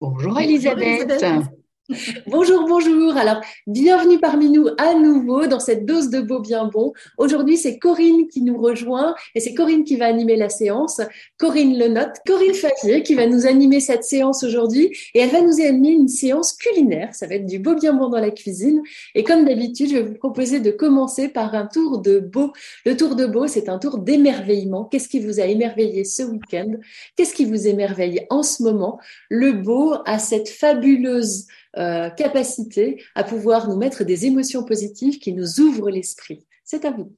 Bonjour Elisabeth. Bonjour, bonjour. Alors, bienvenue parmi nous à nouveau dans cette dose de beau bien bon. Aujourd'hui, c'est Corinne qui nous rejoint et c'est Corinne qui va animer la séance. Corinne Lenotte, Corinne Favier qui va nous animer cette séance aujourd'hui et elle va nous animer une séance culinaire. Ça va être du beau bien bon dans la cuisine. Et comme d'habitude, je vais vous proposer de commencer par un tour de beau. Le tour de beau, c'est un tour d'émerveillement. Qu'est-ce qui vous a émerveillé ce week-end? Qu'est-ce qui vous émerveille en ce moment? Le beau a cette fabuleuse euh, capacité à pouvoir nous mettre des émotions positives qui nous ouvrent l'esprit. C'est à vous.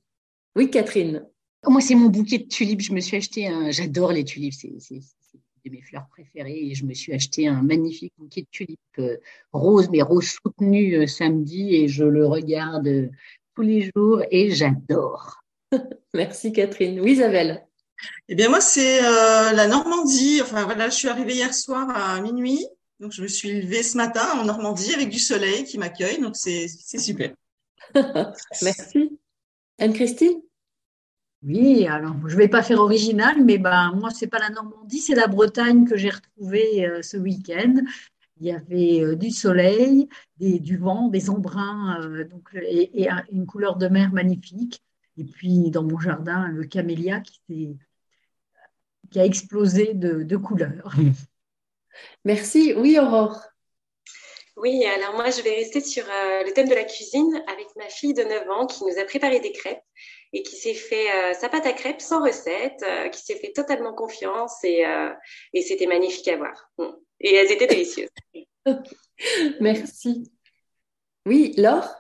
Oui, Catherine. Moi, c'est mon bouquet de tulipes. Je me suis acheté un. J'adore les tulipes. C'est de mes fleurs préférées et je me suis acheté un magnifique bouquet de tulipes euh, roses, mais roses soutenues euh, samedi et je le regarde tous les jours et j'adore. Merci Catherine. Oui, Isabelle. Eh bien moi c'est la Normandie. Enfin voilà, je suis arrivée hier soir à minuit donc, je me suis levée ce matin en Normandie avec du soleil qui m'accueille. Donc, c'est super. Merci. Anne-Christine? Oui, alors je ne vais pas faire original, mais ben, moi, ce n'est pas la Normandie, c'est la Bretagne que j'ai retrouvée euh, ce week-end. Il y avait euh, du soleil, du vent, des embruns euh, donc, et, une couleur de mer magnifique. Et puis, dans mon jardin, le camélia qui, qui a explosé de, de couleurs. Merci. Oui, Aurore. Oui, alors moi, je vais rester sur euh, le thème de la cuisine avec ma fille de 9 ans qui nous a préparé des crêpes et qui s'est fait euh, sa pâte à crêpes sans recette, euh, qui s'est fait totalement confiance et, et c'était magnifique à voir. Et elles étaient délicieuses. Merci. Oui, Laure?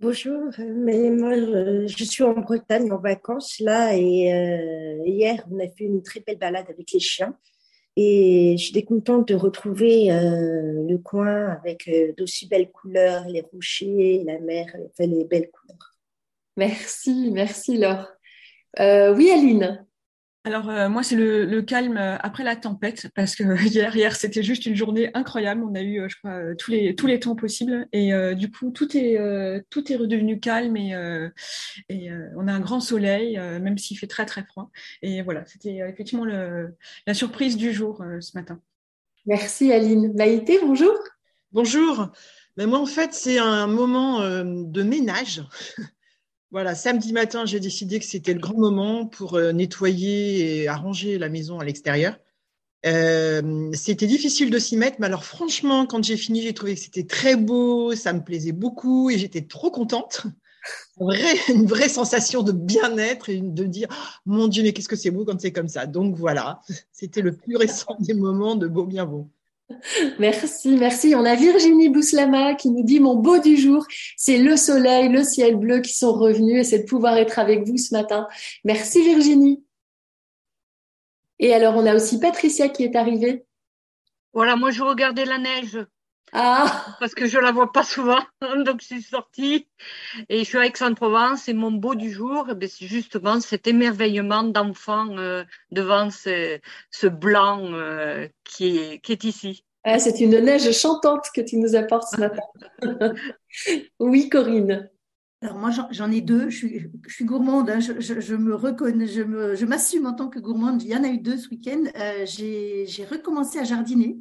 Bonjour, mais moi je suis en Bretagne en vacances là et hier on a fait une très belle balade avec les chiens et j'étais contente de retrouver euh, le coin avec euh, d'aussi belles couleurs, les rochers, la mer, les belles couleurs. Merci, merci Laure. Euh, oui, Aline. Alors euh, moi c'est le, le, calme après la tempête parce que hier hier c'était juste une journée incroyable. On a eu je crois tous les tous les temps possibles et du coup tout est tout est redevenu calme et, et on a un grand soleil même s'il fait très très froid. Et voilà c'était effectivement le, la surprise du jour ce matin. Merci Aline. Maïté bonjour. Bonjour. Mais moi en fait c'est un moment de ménage. Voilà, samedi matin, j'ai décidé que c'était le grand moment pour euh, nettoyer et arranger la maison à l'extérieur. Euh, c'était difficile de s'y mettre, mais alors franchement, quand j'ai fini, j'ai trouvé que c'était très beau, ça me plaisait beaucoup et j'étais trop contente. une vraie sensation de bien-être et de dire mon Dieu, mais qu'est-ce que c'est beau quand c'est comme ça. Donc voilà, c'était le plus récent des moments de beau bien beau. Merci, merci. On a Virginie Bouslama qui nous dit mon beau du jour, c'est le soleil, le ciel bleu qui sont revenus et c'est de pouvoir être avec vous ce matin. Merci Virginie. Et alors on a aussi Patricia qui est arrivée. Voilà, moi je regardais la neige. Ah Parce que je la vois pas souvent, donc je suis sortie et je suis à Aix-en-Provence et mon beau du jour, eh ben, c'est justement cet émerveillement d'enfant euh, devant ce, ce blanc euh, qui, est, qui est ici. Ah, c'est une neige chantante que tu nous apportes ce matin. oui, Corinne. Alors moi j'en ai deux, je suis, je suis gourmande, hein. je, je, je, me reconnais, je, me, je m'assume en tant que gourmande. Il y en a eu deux ce week-end. Euh, j'ai, j'ai recommencé à jardiner.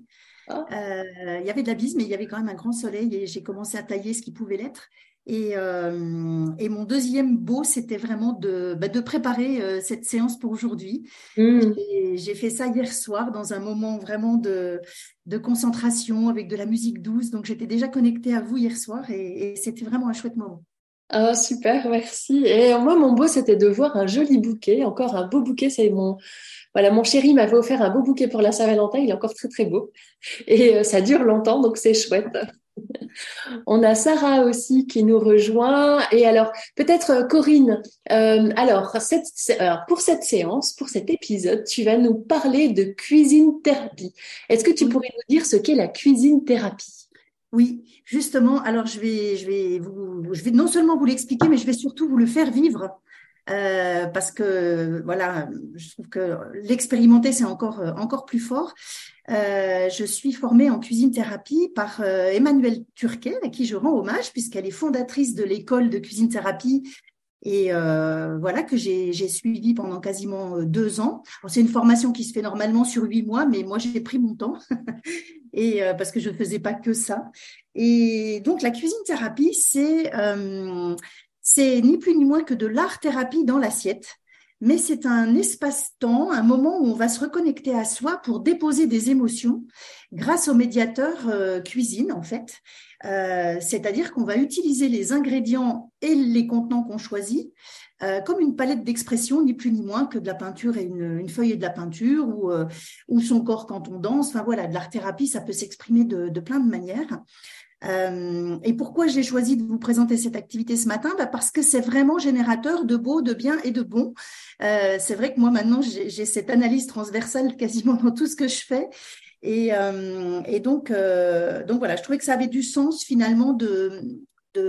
Ah. Euh, il y avait de la bise, mais il y avait quand même un grand soleil et j'ai commencé à tailler ce qui pouvait l'être. Et, euh, et, mon deuxième beau, c'était vraiment de, bah, de préparer euh, cette séance pour aujourd'hui. Mmh. J'ai fait ça hier soir dans un moment vraiment de, de concentration avec de la musique douce. Donc j'étais déjà connectée à vous hier soir et, et c'était vraiment un chouette moment. Ah, super, merci. Et moi, mon beau, c'était de voir un joli bouquet, encore un beau bouquet. C'est mon, voilà, mon chéri m'avait offert un beau bouquet pour la Saint-Valentin. Il est encore très, très beau. Et euh, ça dure longtemps, donc c'est chouette. On a Sarah aussi qui nous rejoint. Et alors, peut-être euh, Corinne, euh, alors, pour cette séance, pour cet épisode, tu vas nous parler de cuisine thérapie. Est-ce que tu pourrais nous dire ce qu'est la cuisine thérapie Oui, justement. Alors, je vais, non seulement vous l'expliquer, mais je vais surtout vous le faire vivre. Euh, parce que voilà, je trouve que l'expérimenter c'est encore encore plus fort. Euh, je suis formée en cuisine thérapie par euh, Emmanuelle Turquet, à qui je rends hommage puisqu'elle est fondatrice de l'école de cuisine thérapie et euh, voilà que j'ai suivi pendant quasiment deux ans. C'est une formation qui se fait normalement sur huit mois, mais moi j'ai pris mon temps et parce que je ne faisais pas que ça. Et donc la cuisine thérapie, c'est c'est ni plus ni moins que de l'art thérapie dans l'assiette mais c'est un espace-temps, un moment où on va se reconnecter à soi pour déposer des émotions grâce au médiateur euh, cuisine, en fait. Euh, c'est-à-dire qu'on va utiliser les ingrédients et les contenants qu'on choisit euh, comme une palette d'expression, ni plus ni moins que de la peinture et une, feuille et de la peinture, ou, ou son corps quand on danse. Enfin voilà, de l'art-thérapie, ça peut s'exprimer de, plein de manières. Euh, et pourquoi j'ai choisi de vous présenter cette activité ce matin? Bah Parce que c'est vraiment générateur de beau, de bien et de bon. Euh, c'est vrai que moi maintenant j'ai cette analyse transversale quasiment dans tout ce que je fais. Et, euh, donc, euh, donc voilà, je trouvais que ça avait du sens finalement de,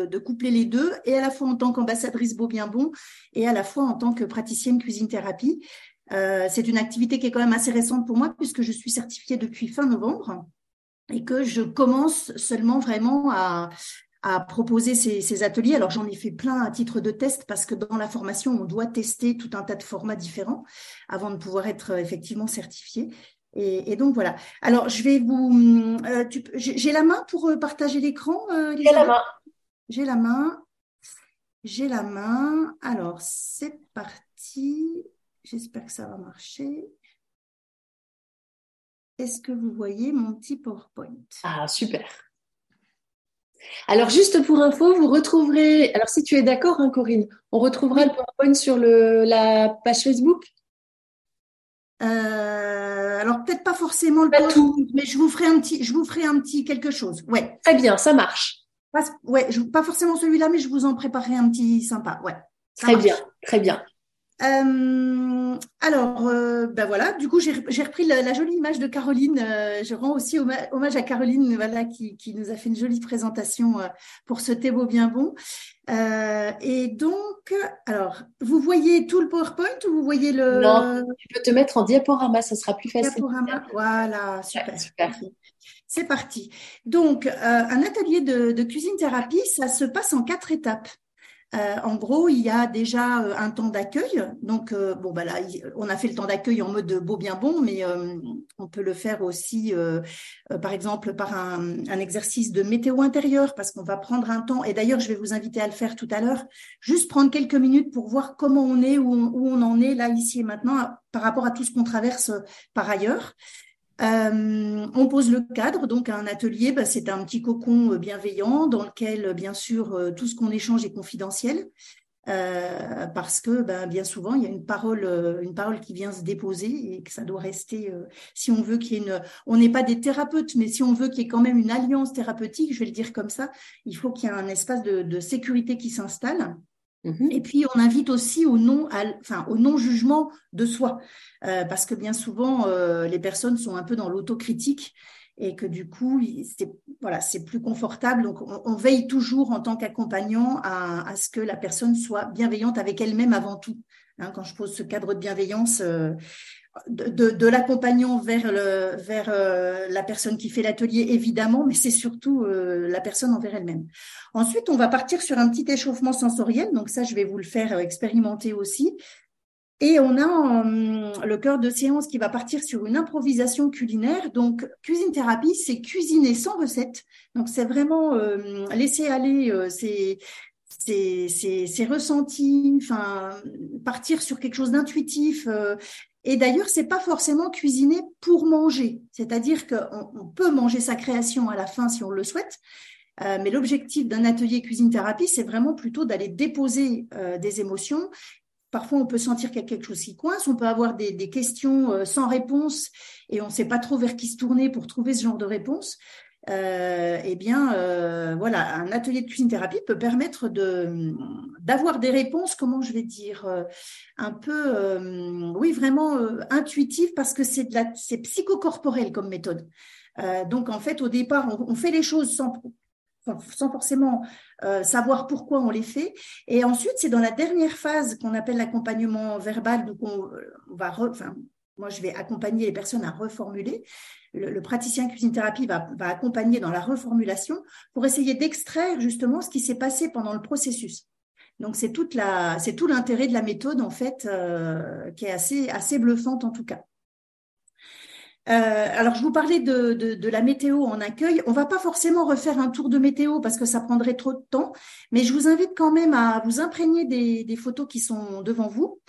de, coupler les deux, et à la fois en tant qu'ambassadrice Beau Bien Bon, et à la fois en tant que praticienne cuisine thérapie. Euh, c'est une activité qui est quand même assez récente pour moi puisque je suis certifiée depuis fin novembre et que je commence seulement vraiment à, proposer ces, ateliers. Alors j'en ai fait plein à titre de test parce que dans la formation, on doit tester tout un tas de formats différents avant de pouvoir être effectivement certifié. Et, et donc voilà. Alors je vais vous... Euh, J'ai la main pour partager l'écran. Euh, J'ai la main. J'ai la main. J'ai la main. Alors c'est parti. J'espère que ça va marcher. Est-ce que vous voyez mon petit PowerPoint? Ah, super. Alors, juste pour info, vous retrouverez, alors si tu es d'accord, hein, Corinne, on retrouvera le PowerPoint sur le, la page Facebook? Euh, alors peut-être pas forcément le PowerPoint, tout. mais je vous ferai un petit, je vous ferai un petit quelque chose. Ouais. Très bien, ça marche. Pas, ouais, je, pas forcément celui-là, mais je vous en préparerai un petit sympa. Ouais. Très bien, très bien. Euh, alors, euh, ben voilà, du coup, j'ai repris la, la, jolie image de Caroline. Euh, je rends aussi hommage à Caroline, voilà, qui, qui, nous a fait une jolie présentation pour ce thé beau bien bon. Et donc, alors, vous voyez tout le PowerPoint ou vous voyez le Non, tu peux te mettre en diaporama, ça sera plus facile. Diaporama, voilà, super. Ouais, super. C'est parti. Donc, un atelier de, cuisine thérapie, ça se passe en quatre étapes. Euh, en gros, il y a déjà euh, un temps d'accueil. Donc, euh, bon, bah on a fait le temps d'accueil en mode beau bien bon, mais on peut le faire aussi, par exemple, par un, exercice de météo intérieure, parce qu'on va prendre un temps. Et d'ailleurs, je vais vous inviter à le faire tout à l'heure. Juste prendre quelques minutes pour voir comment on est, où on en est là, ici et maintenant, par rapport à tout ce qu'on traverse par ailleurs. Euh, on pose le cadre, donc un atelier, bah, c'est un petit cocon euh, bienveillant dans lequel, euh, bien sûr, tout ce qu'on échange est confidentiel, parce que bah, bien souvent, il y a une parole, une parole qui vient se déposer et que ça doit rester, si on veut qu'il y ait une... On n'est pas des thérapeutes, mais si on veut qu'il y ait quand même une alliance thérapeutique, je vais le dire comme ça, il faut qu'il y ait un espace de sécurité qui s'installe. Mhm. Et puis on invite aussi au non, enfin au non jugement de soi, euh, parce que bien souvent euh, les personnes sont un peu dans l'autocritique et que du coup c'est voilà c'est plus confortable. Donc on, veille toujours en tant qu'accompagnant à, à, ce que la personne soit bienveillante avec elle-même avant tout. Hein, quand je pose ce cadre de bienveillance, euh, de, l'accompagnant vers, euh, la personne qui fait l'atelier, évidemment, mais c'est surtout euh, la personne envers elle-même. Ensuite, on va partir sur un petit échauffement sensoriel. Donc ça, je vais vous le faire euh, expérimenter aussi. Et on a hum, le cœur de séance qui va partir sur une improvisation culinaire. Donc, cuisine thérapie, c'est cuisiner sans recette. Donc, c'est vraiment laisser aller c'est c'est enfin partir sur quelque chose d'intuitif, et d'ailleurs, c'est pas forcément cuisiner pour manger. C'est-à-dire qu'on on peut manger sa création à la fin si on le souhaite. Euh, mais l'objectif d'un atelier cuisine-thérapie, c'est vraiment plutôt d'aller déposer euh, des émotions. Parfois, on peut sentir qu'il y a quelque chose qui coince, on peut avoir des, des questions euh, sans réponse et on ne sait pas trop vers qui se tourner pour trouver ce genre de réponse. Euh, eh bien, euh, voilà, un atelier de cuisine thérapie peut permettre de d'avoir des réponses, comment je vais dire, euh, un peu, oui, vraiment intuitives parce que c'est de la, c'est psychocorporel comme méthode. donc en fait, au départ, on, fait les choses sans sans forcément savoir pourquoi on les fait. Et ensuite, c'est dans la dernière phase qu'on appelle l'accompagnement verbal, donc on, va, moi, je vais accompagner les personnes à reformuler. Le, praticien cuisine thérapie va, accompagner dans la reformulation pour essayer d'extraire justement ce qui s'est passé pendant le processus. Donc c'est toute la, c'est tout l'intérêt de la méthode en fait, euh, qui est assez assez bluffante en tout cas. Euh, alors, je vous parlais de, de, la météo en accueil. On va pas forcément refaire un tour de météo parce que ça prendrait trop de temps, mais je vous invite quand même à vous imprégner des photos qui sont devant vous.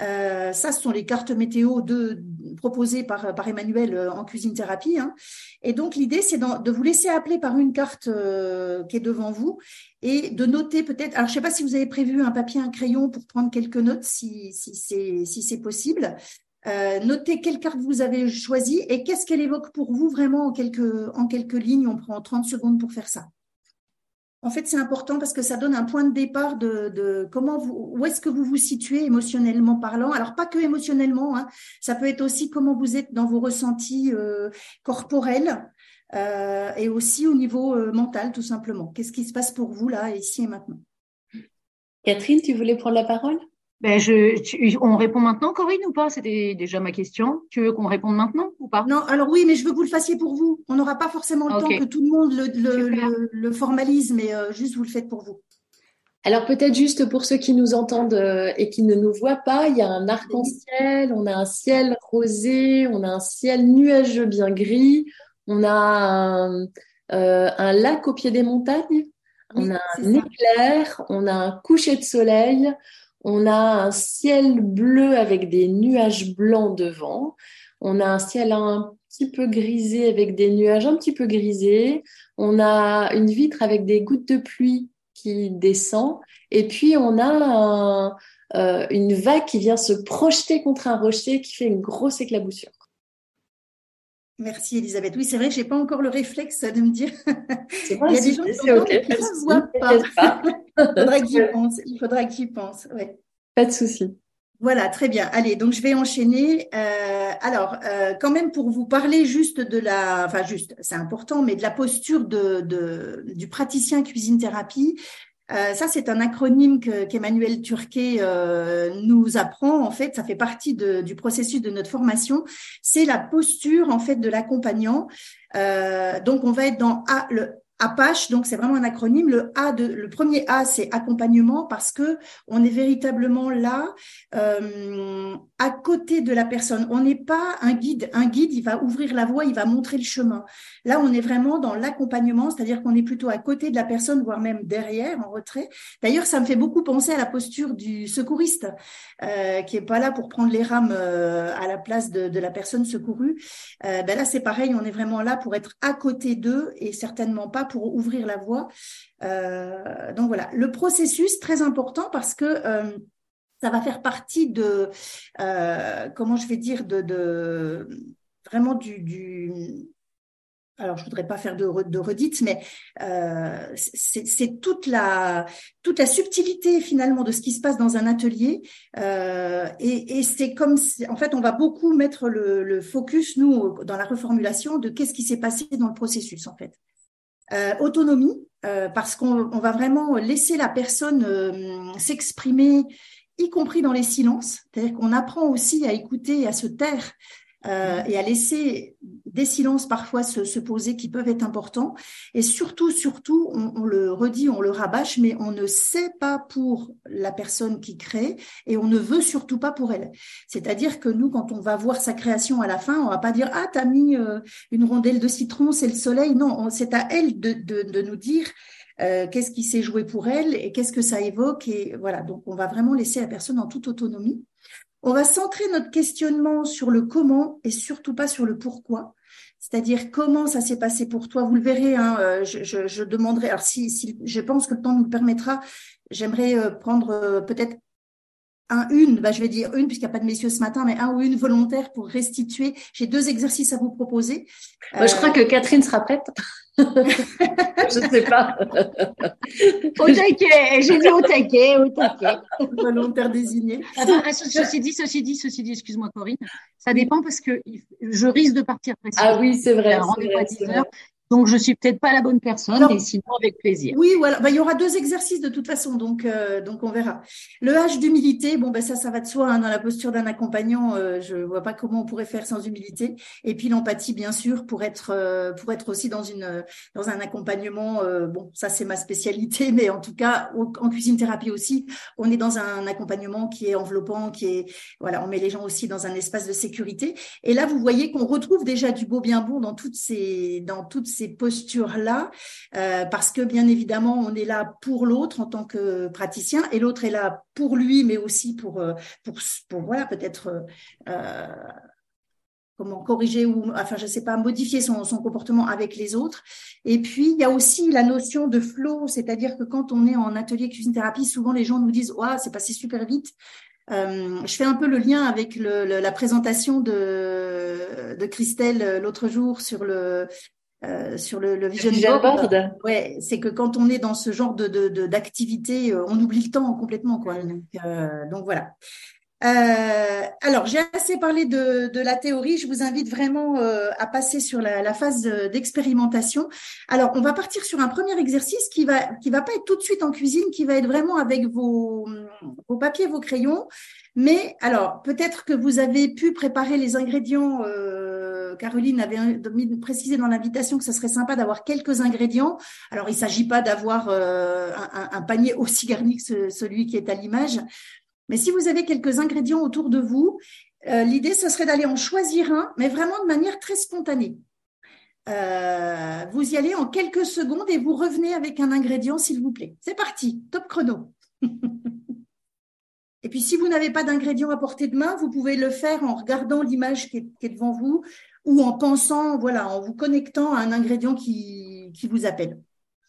Euh, ça, ce sont les cartes météo de, proposées par, par Emmanuel euh, en cuisine thérapie. Hein. Et donc, l'idée, c'est de vous laisser appeler par une carte euh, qui est devant vous et de noter peut-être. Alors, je ne sais pas si vous avez prévu un papier, un crayon pour prendre quelques notes, si, si c'est si possible. Euh, notez quelle carte vous avez choisie et qu'est-ce qu'elle évoque pour vous vraiment en quelques, en quelques lignes. On prend 30 secondes pour faire ça. En fait, c'est important parce que ça donne un point de départ de, comment vous, où est-ce que vous vous situez émotionnellement parlant. Alors pas que émotionnellement, hein. ça peut être aussi comment vous êtes dans vos ressentis euh, corporels euh, et aussi au niveau euh, mental, tout simplement. Qu'est-ce qui se passe pour vous là, ici et maintenant? Catherine, tu voulais prendre la parole? Ben je, on répond maintenant, Corinne, ou pas? C'était déjà ma question. Tu veux qu'on réponde maintenant ou pas? Non, alors oui, mais je veux que vous le fassiez pour vous. On n'aura pas forcément le temps que tout le monde le, le, formalise, mais euh, juste vous le faites pour vous. Alors peut-être juste pour ceux qui nous entendent euh, et qui ne nous voient pas, il y a un arc-en-ciel, on a un ciel rosé, on a un ciel nuageux bien gris, on a un, euh, un lac au pied des montagnes, on a un éclair, on a un coucher de soleil, on a un ciel bleu avec des nuages blancs devant. On a un ciel un petit peu grisé avec des nuages un petit peu grisés. On a une vitre avec des gouttes de pluie qui descend. Et puis on a euh, une vague qui vient se projeter contre un rocher qui fait une grosse éclaboussure. Merci Elisabeth. Oui, c'est vrai, j'ai pas encore le réflexe de me dire. C'est Il y a des gens qui ne voient pas? Faudra j'y pense. Il faudra j'y pense. Ouais. Pas de souci. Voilà, très bien. Allez, donc je vais enchaîner. Euh, alors, euh, quand même pour vous parler juste de la, enfin juste, c'est important, mais de la posture de, de du praticien cuisine thérapie. Euh, ça, c'est un acronyme qu'Emmanuel Turquet nous apprend. En fait, ça fait partie de, du processus de notre formation. C'est la posture en fait de l'accompagnant. donc, on va être dans A, le Apache, donc c'est vraiment un acronyme. Le A le premier A, c'est accompagnement parce que on est véritablement là euh, à côté de la personne. On n'est pas un guide. Un guide, il va ouvrir la voie, il va montrer le chemin. Là, on est vraiment dans l'accompagnement, c'est-à-dire qu'on est plutôt à côté de la personne, voire même derrière, en retrait. D'ailleurs, ça me fait beaucoup penser à la posture du secouriste, euh, qui est pas là pour prendre les rames euh, à la place de, la personne secourue. Ben là, c'est pareil, on est vraiment là pour être à côté d'eux et certainement pas pour ouvrir la voie. Euh, donc voilà, le processus très important parce que euh, ça va faire partie de euh, comment je vais dire de, vraiment du, alors je voudrais pas faire de, de redites, mais c'est toute la toute la subtilité finalement de ce qui se passe dans un atelier, et, c'est comme en fait on va beaucoup mettre le, le focus nous dans la reformulation de qu'est-ce qui s'est passé dans le processus en fait. Euh, autonomie, euh, parce qu'on va vraiment laisser la personne euh, s'exprimer, y compris dans les silences. C'est-à-dire qu'on apprend aussi à écouter à se taire euh, et à laisser des silences parfois se, se, poser qui peuvent être importants. Et surtout, surtout, on, le redit, on le rabâche, mais on ne sait pas pour la personne qui crée et on ne veut surtout pas pour elle. C'est-à-dire que nous, quand on va voir sa création à la fin, on va pas dire ah t'as mis euh, une rondelle de citron, c'est le soleil. Non, c'est à elle de, de, de nous dire. Euh, qu'est-ce qui s'est joué pour elle et qu'est-ce que ça évoque et voilà donc on va vraiment laisser la personne en toute autonomie on va centrer notre questionnement sur le comment et surtout pas sur le pourquoi. C'est-à-dire comment ça s'est passé pour toi. Vous le verrez, hein, euh, je, demanderai. Alors si, si, je pense que le temps nous permettra, j'aimerais euh, prendre euh, peut-être un, une, bah, je vais dire une puisqu'il n'y a pas de messieurs ce matin, mais un ou une volontaire pour restituer. J'ai deux exercices à vous proposer. je crois que Catherine sera prête. Je ne sais pas. au taquet, j'ai dit au taquet, au taquet. Volontaire désigné. Ah, ceci dit, ceci dit, ceci dit, excuse-moi Corinne, ça dépend parce que je risque de partir Ah oui, c'est vrai. Donc, je suis peut-être pas la bonne personne, mais sinon avec plaisir. Oui, voilà. Bah, il y aura deux exercices de toute façon, donc euh, donc on verra. Le H d'humilité, bon ben ça, ça va de soi hein, dans la posture d'un accompagnant. Euh, je vois pas comment on pourrait faire sans humilité. Et puis l'empathie, bien sûr, pour être euh, pour être aussi dans une dans un accompagnement. Euh, bon, ça c'est ma spécialité, mais en tout cas en cuisine thérapie aussi, on est dans un accompagnement qui est enveloppant, qui est voilà, on met les gens aussi dans un espace de sécurité. Et là, vous voyez qu'on retrouve déjà du beau bien bon dans toutes ces dans toutes ces postures-là, euh, parce que bien évidemment, on est là pour l'autre en tant que praticien, et l'autre est là pour lui, mais aussi pour, euh, pour, pour voilà, peut-être euh, comment corriger ou, enfin, je sais pas, modifier son, son, comportement avec les autres. Et puis, il y a aussi la notion de flow, c'est-à-dire que quand on est en atelier cuisine thérapie, souvent les gens nous disent, ouais, c'est passé super vite. Je fais un peu le lien avec la présentation de, de Christelle l'autre jour sur le, euh, sur le, le vision, board. Ouais, c'est que quand on est dans ce genre de d'activité, de, euh, on oublie le temps complètement, quoi. Donc, euh, donc voilà. Euh, alors, j'ai assez parlé de, de, la théorie. Je vous invite vraiment euh, à passer sur la, la phase d'expérimentation. Alors, on va partir sur un premier exercice qui va qui va pas être tout de suite en cuisine, qui va être vraiment avec vos, vos papiers, vos crayons. Mais alors, peut-être que vous avez pu préparer les ingrédients. Euh, Caroline avait précisé dans l'invitation que ce serait sympa d'avoir quelques ingrédients. Alors, il ne s'agit pas d'avoir euh, un, panier aussi garni que celui qui est à l'image. Mais si vous avez quelques ingrédients autour de vous, euh, l'idée, ce serait d'aller en choisir un, mais vraiment de manière très spontanée. Euh, vous y allez en quelques secondes et vous revenez avec un ingrédient, s'il vous plaît. C'est parti, top chrono. Et puis, si vous n'avez pas d'ingrédients à portée de main, vous pouvez le faire en regardant l'image qui, est devant vous ou en pensant, voilà, en vous connectant à un ingrédient qui, qui vous appelle.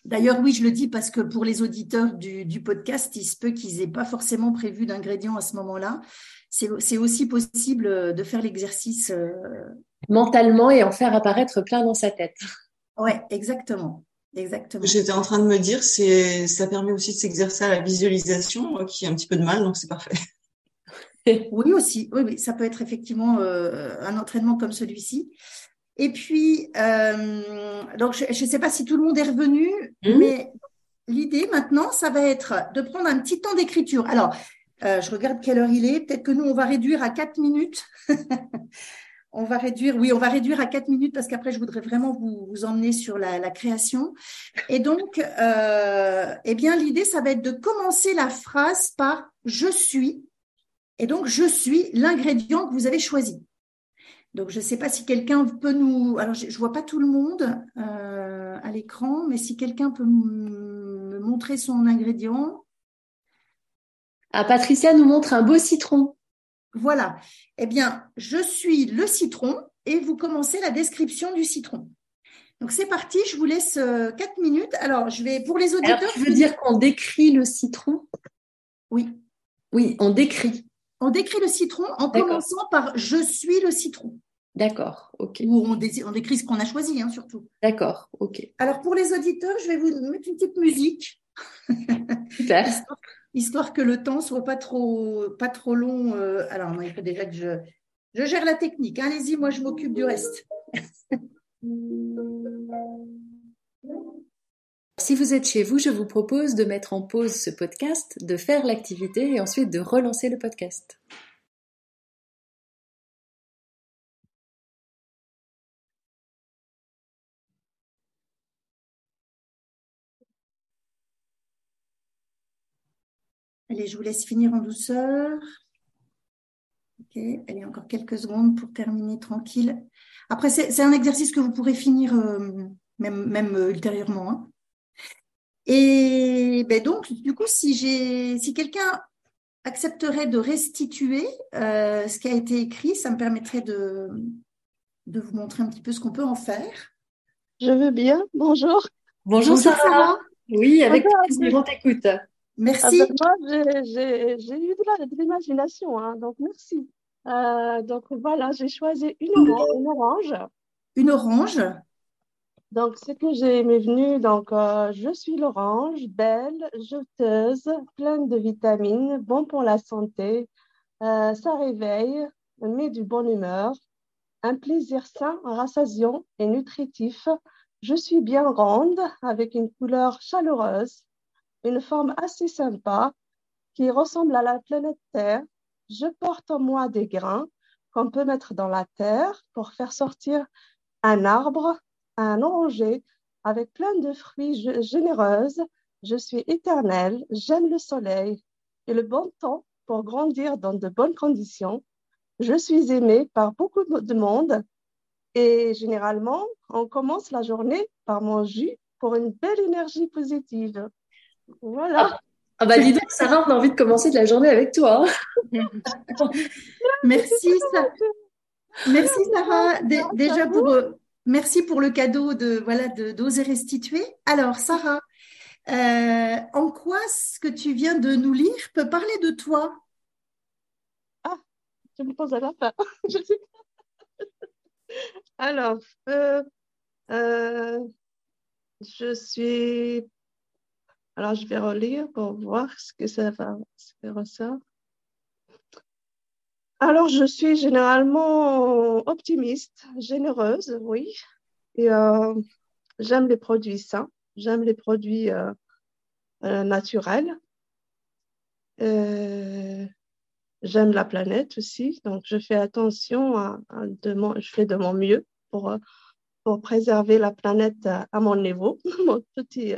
D'ailleurs, oui, je le dis parce que pour les auditeurs du, du podcast, il se peut qu'ils n'aient pas forcément prévu d'ingrédients à ce moment-là. C'est aussi possible de faire l'exercice euh, mentalement et en faire apparaître plein dans sa tête. Oui, exactement. Exactement. J'étais en train de me dire, c'est, ça permet aussi de s'exercer à la visualisation, qui a un petit peu de mal, donc c'est parfait. oui, aussi. Oui, oui, ça peut être effectivement euh, un entraînement comme celui-ci. Et puis, euh, donc, je ne sais pas si tout le monde est revenu, mmh. mais l'idée maintenant, ça va être de prendre un petit temps d'écriture. Alors, euh, je regarde quelle heure il est. Peut-être que nous, on va réduire à quatre minutes. On va réduire, oui, on va réduire à quatre minutes parce qu'après, je voudrais vraiment vous, vous emmener sur la, la, création. Et donc, euh, eh bien, l'idée, ça va être de commencer la phrase par je suis. Et donc, je suis l'ingrédient que vous avez choisi. Donc, je ne sais pas si quelqu'un peut nous. Alors, je ne vois pas tout le monde euh, à l'écran, mais si quelqu'un peut me montrer son ingrédient. Ah, Patricia nous montre un beau citron. Voilà. Eh bien, je suis le citron et vous commencez la description du citron. Donc c'est parti, je vous laisse euh, quatre minutes. Alors, je vais pour les auditeurs. Alors, tu veux dire qu'on décrit le citron? Oui. Oui, on décrit. On décrit le citron en commençant par je suis le citron. D'accord, ok. Ou on, décrit ce qu'on a choisi, hein, surtout. D'accord, ok. Alors pour les auditeurs, je vais vous mettre une petite musique. Super histoire que le temps soit pas trop, pas trop long. Euh, alors, il faut déjà que je, je gère la technique. Allez-y, moi, je m'occupe du reste. Si vous êtes chez vous, je vous propose de mettre en pause ce podcast, de faire l'activité et ensuite de relancer le podcast. Allez, je vous laisse finir en douceur. Ok, allez, encore quelques secondes pour terminer tranquille. Après, c'est un exercice que vous pourrez finir euh, même, euh, ultérieurement. Hein. Et ben donc, du coup, si j'ai, si quelqu'un accepterait de restituer euh, ce qui a été écrit, ça me permettrait de, de vous montrer un petit peu ce qu'on peut en faire. Je veux bien. Bonjour. Bonjour, Sarah. Oui, avec plaisir, on t'écoute. Merci. Ah ben, moi, j'ai eu de l'imagination, hein, donc merci. Euh, donc voilà, j'ai choisi une, orange. Une orange. Donc, ce que j'ai m'est venu, donc, euh, je suis l'orange, belle, jeteuse, pleine de vitamines, bon pour la santé. Euh, ça réveille, met du bonne humeur, un plaisir sain, rassasiant et nutritif. Je suis bien ronde, avec une couleur chaleureuse, une forme assez sympa qui ressemble à la planète Terre. Je porte en moi des grains qu'on peut mettre dans la terre pour faire sortir un arbre un oranger avec plein de fruits généreuses. Je suis éternelle, j'aime le soleil et le bon temps pour grandir dans de bonnes conditions. Je suis aimée par beaucoup de monde et généralement, on commence la journée par mon jus pour une belle énergie positive. Voilà. Ah, ah bah dis donc, Sarah, on a envie de commencer de la journée avec toi. Hein. Merci, Sarah. Merci, Sarah. déjà pour, Merci pour le cadeau de voilà d'oser restituer. Alors, Sarah, euh, en quoi ce que tu viens de nous lire peut parler de toi? Ah, je me pose à la fin. je sais Alors, euh, euh, je suis. Alors, je vais relire pour voir ce que ça va, ce ressort. Alors, je suis généralement optimiste, généreuse, oui. Et euh, j'aime les produits sains, j'aime les produits euh, euh, naturels. j'aime la planète aussi, donc je fais attention à, de mon, je fais de mon mieux pour, pour préserver la planète à, mon niveau, mon petit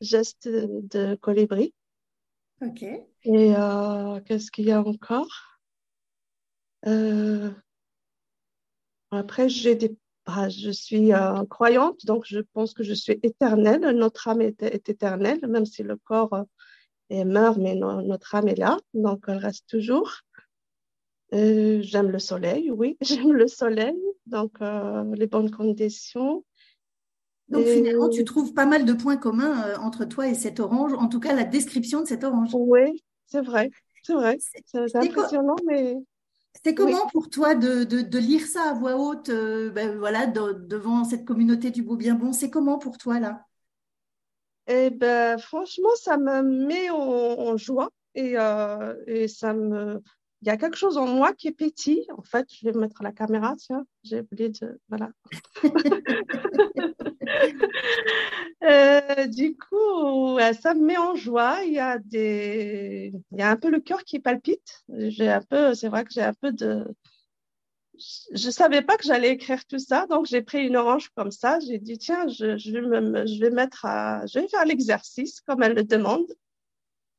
geste de colibri. Ok. Et qu'est-ce qu'il y a encore? Euh, après, j'ai des, bah, je suis euh, croyante, donc je pense que je suis éternelle. Notre âme est, éternelle, même si le corps euh, est meurt, mais notre âme est là, donc elle reste toujours. j'aime le soleil, oui, j'aime le soleil, donc les bonnes conditions. Donc finalement, tu trouves pas mal de points communs entre toi et cette orange, en tout cas la description de cette orange. Oui, c'est vrai, c'est vrai. C'est impressionnant, mais c'est comment pour toi de, de, lire ça à voix haute, euh, ben voilà, devant cette communauté du beau bien bon? C'est comment pour toi là? Eh ben, franchement, ça me met en, joie et, euh, et ça me, il y a quelque chose en moi qui est petit. En fait, je vais mettre la caméra, tiens, j'ai oublié de. Voilà. Euh, du coup, ça me met en joie. Il y a des, il y a un peu le cœur qui palpite. J'ai un peu, c'est vrai que j'ai un peu de. Je ne savais pas que j'allais écrire tout ça, donc j'ai pris une orange comme ça. J'ai dit tiens, je, je, vais me, je vais mettre à, je vais faire l'exercice comme elle le demande.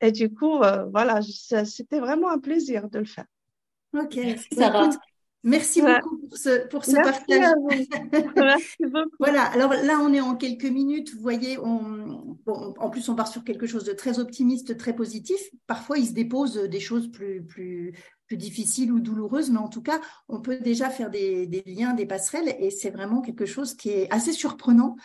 Et du coup, euh, voilà, c'était vraiment un plaisir de le faire. Ok, Sarah. Merci beaucoup pour ce, pour ce partage. Merci beaucoup. voilà, alors là, on est en quelques minutes. Vous voyez, on, en plus, on part sur quelque chose de très optimiste, très positif. Parfois, il se dépose des choses plus, plus, plus difficiles ou douloureuses, mais en tout cas, on peut déjà faire des, des liens, des passerelles, et c'est vraiment quelque chose qui est assez surprenant.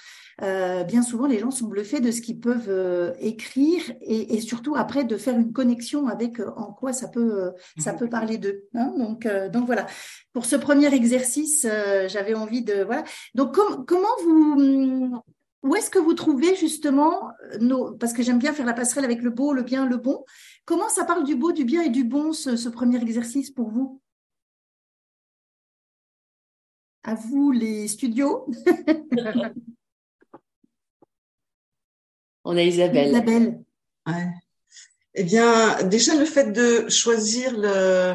Euh, bien souvent, les gens sont bluffés de ce qu'ils peuvent euh, écrire et, et, surtout après de faire une connexion avec euh, en quoi ça peut, ça peut parler d'eux. Hein donc, donc voilà. Pour ce premier exercice, j'avais envie de voilà. Donc comment vous où est-ce que vous trouvez justement nos parce que j'aime bien faire la passerelle avec le beau, le bien, le bon. Comment ça parle du beau, du bien et du bon ce, ce premier exercice pour vous? À vous les studios. On a Isabelle. Isabelle. Eh bien, déjà le fait de choisir le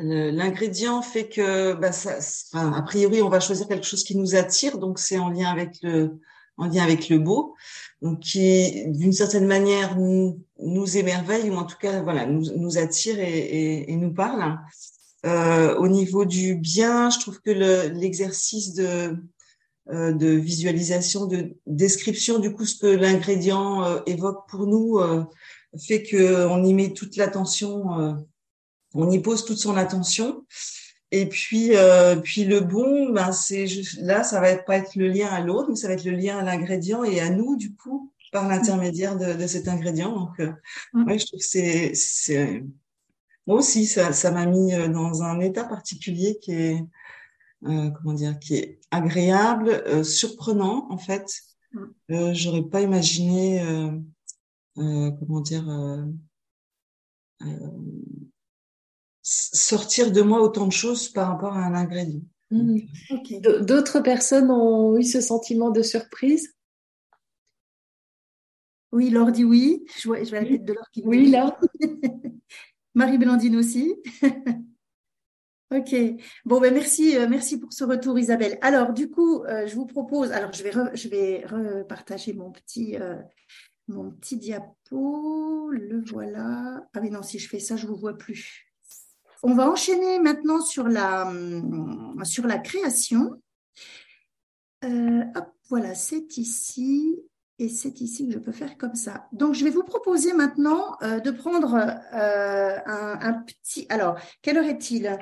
l'ingrédient fait que, bah, ça, enfin, a priori, on va choisir quelque chose qui nous attire, donc c'est en lien avec le, en lien avec le beau, donc qui, d'une certaine manière, nous, émerveille ou en tout cas, voilà, nous, attire et, et, nous parle. Euh, au niveau du bien, je trouve que l'exercice de euh, de visualisation, de description du coup ce que l'ingrédient euh, évoque pour nous euh, fait que on y met toute l'attention, on y pose toute son attention. Et puis, puis le bon, ben c'est là, ça va être, pas être le lien à l'autre, mais ça va être le lien à l'ingrédient et à nous du coup par l'intermédiaire de, de, cet ingrédient. Donc, mmh. ouais, je trouve que c'est, c'est moi aussi, ça, ça m'a mis dans un état particulier qui est comment dire, qui est agréable, surprenant en fait. Euh, J'aurais pas imaginé, comment dire, sortir de moi autant de choses par rapport à un ingrédient. Mmh. D'autres personnes ont eu ce sentiment de surprise? Oui, Laure dit oui. Je vois, la tête de Laure qui Oui, là. Marie-Blandine aussi. ok. Bon, ben merci, euh, merci pour ce retour, Isabelle. Alors, du coup, euh, je vous propose. Alors, je vais, je vais repartager mon petit, euh, mon petit diapo. Le voilà. Ah, mais non, si je fais ça, je vous vois plus. On va enchaîner maintenant sur la, hum, sur la création. Euh, voilà, c'est ici et c'est ici que je peux faire comme ça. Donc, je vais vous proposer maintenant euh, de prendre euh, un, petit... Alors, quelle heure est-il?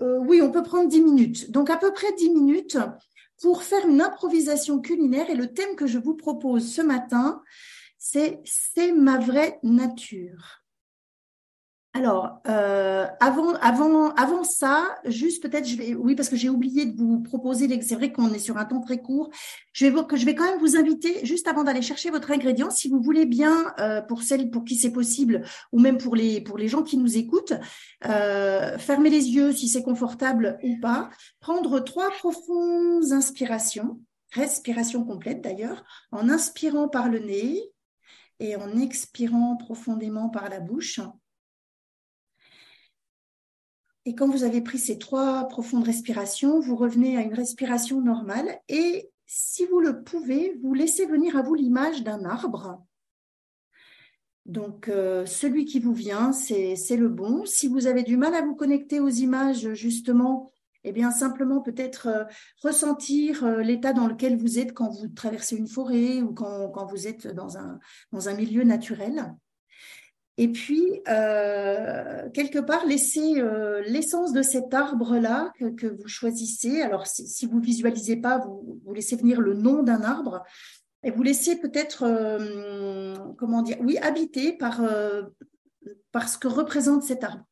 Oui, on peut prendre 10 minutes. Donc, à peu près 10 minutes pour faire une improvisation culinaire. Et le thème que je vous propose ce matin, c'est « C'est ma vraie nature ». Alors, euh, avant, avant, avant ça, juste peut-être, je vais, oui, parce que j'ai oublié de vous proposer, c'est vrai qu'on est sur un temps très court. Je vais, que je vais quand même vous inviter, juste avant d'aller chercher votre ingrédient, si vous voulez bien, euh, pour celles pour qui c'est possible, ou même pour les pour les gens qui nous écoutent, euh, fermer les yeux si c'est confortable ou pas, prendre trois profondes inspirations, respiration complète d'ailleurs, en inspirant par le nez et en expirant profondément par la bouche. Et quand vous avez pris ces trois profondes respirations, vous revenez à une respiration normale et si vous le pouvez, vous laissez venir à vous l'image d'un arbre. Donc, euh, celui qui vous vient, c'est le bon. Si vous avez du mal à vous connecter aux images, justement, eh bien, simplement peut-être euh, ressentir euh, l'état dans lequel vous êtes quand vous traversez une forêt ou quand, vous êtes dans un milieu naturel. Et puis, euh, quelque part, laissez euh, l'essence de cet arbre-là que, vous choisissez. Alors, si, vous visualisez pas, vous, laissez venir le nom d'un arbre et vous laissez peut-être, euh, comment dire, oui, habiter par, par ce que représente cet arbre.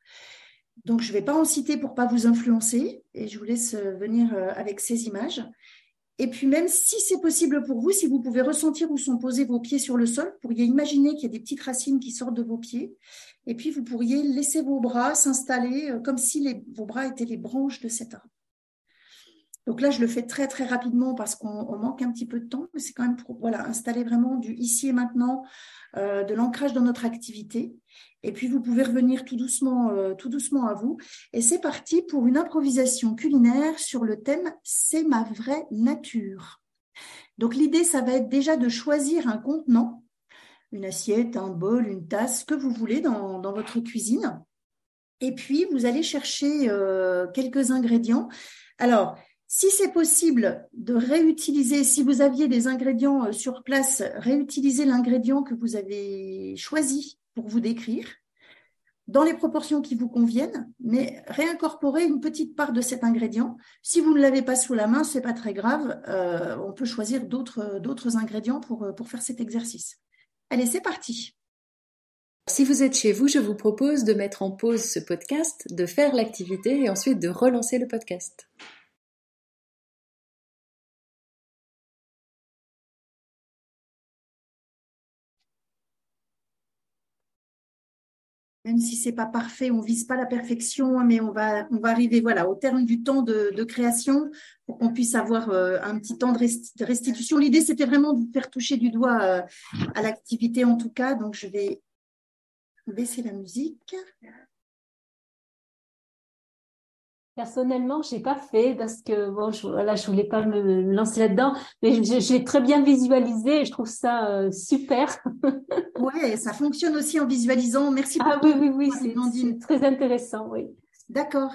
Donc, je ne vais pas en citer pour pas vous influencer et je vous laisse venir avec ces images. Et puis même si c'est possible pour vous, si vous pouvez ressentir où sont posés vos pieds sur le sol, vous pourriez imaginer qu'il y a des petites racines qui sortent de vos pieds. Et puis vous pourriez laisser vos bras s'installer euh, comme si vos bras étaient les branches de cet arbre. Donc là, je le fais très très rapidement parce qu'on manque un petit peu de temps, mais c'est quand même pour voilà, installer vraiment du ici et maintenant, euh, de l'ancrage dans notre activité. Et puis vous pouvez revenir tout doucement, euh, tout doucement à vous. Et c'est parti pour une improvisation culinaire sur le thème C'est ma vraie nature. Donc l'idée, ça va être déjà de choisir un contenant, une assiette, un bol, une tasse, que vous voulez dans, votre cuisine. Et puis vous allez chercher euh, quelques ingrédients. Alors, si c'est possible de réutiliser, si vous aviez des ingrédients euh, sur place, réutiliser l'ingrédient que vous avez choisi pour vous décrire, dans les proportions qui vous conviennent, mais réincorporer une petite part de cet ingrédient. Si vous ne l'avez pas sous la main, c'est pas très grave. Euh, on peut choisir d'autres ingrédients euh, pour faire cet exercice. Allez, c'est parti. Si vous êtes chez vous, je vous propose de mettre en pause ce podcast, de faire l'activité et ensuite de relancer le podcast. Même si c'est pas parfait, on vise pas la perfection, mais on va, on va arriver voilà, au terme du temps de, création pour qu'on puisse avoir euh, un petit temps de restitution. L'idée, c'était vraiment de vous faire toucher du doigt euh, à l'activité en tout cas. Donc, je vais baisser la musique. Personnellement, je n'ai pas fait parce que bon, je, voilà, je voulais pas me lancer là-dedans, mais j'ai très bien visualisé et je trouve ça euh, super. ouais, ça fonctionne aussi en visualisant. Merci beaucoup. Ah oui, oui, oui, c'est très intéressant, oui. D'accord.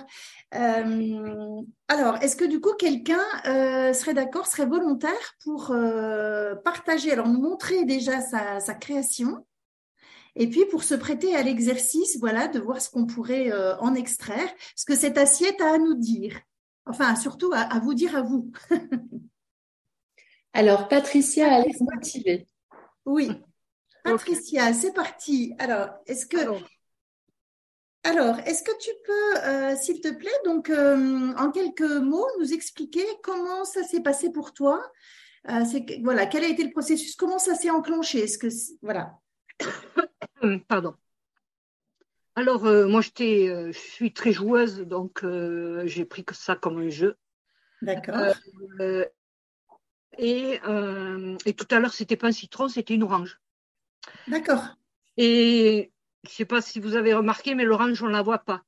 Euh, alors, est-ce que du coup, quelqu'un euh, serait d'accord, serait volontaire pour partager, alors nous montrer déjà sa, sa création? Et puis pour se prêter à l'exercice, voilà, de voir ce qu'on pourrait euh, en extraire, ce que cette assiette a à nous dire. Enfin, surtout à, vous dire à vous. Alors, Patricia, allez se motiver. Oui. Patricia, c'est parti. Alors, est-ce que Alors, est-ce que tu peux, s'il te plaît, donc en quelques mots, nous expliquer comment ça s'est passé pour toi? Voilà, quel a été le processus? Comment ça s'est enclenché? Est-ce que voilà Pardon. Alors, euh, moi, je suis très joueuse, donc euh, j'ai pris que ça comme un jeu. D'accord. Euh, et, tout à l'heure, c'était pas un citron, c'était une orange. D'accord. Et je ne sais pas si vous avez remarqué, mais l'orange, on ne la voit pas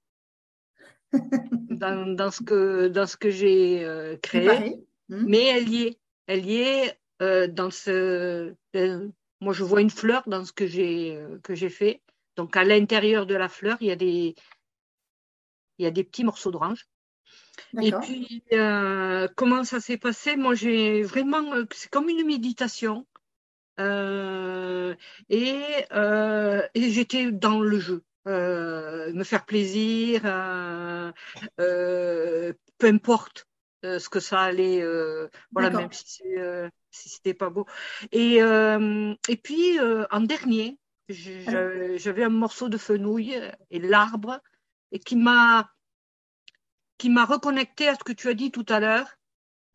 dans, ce que, dans ce que j'ai créé. Hmm. Mais elle y est. Elle y est dans ce. Moi, je vois une fleur dans ce que j'ai que j'ai fait. Donc à l'intérieur de la fleur, il y a des, il y a des petits morceaux d'orange. Et puis, euh, comment ça s'est passé? Moi, j'ai vraiment, euh, c'est comme une méditation. Euh, et, et j'étais dans le jeu. me faire plaisir, peu importe ce que ça allait, voilà, même si, si c'était pas beau. Et, et puis, en dernier, j'avais un morceau de fenouil et l'arbre et qui m'a qui m'a reconnecté à ce que tu as dit tout à l'heure.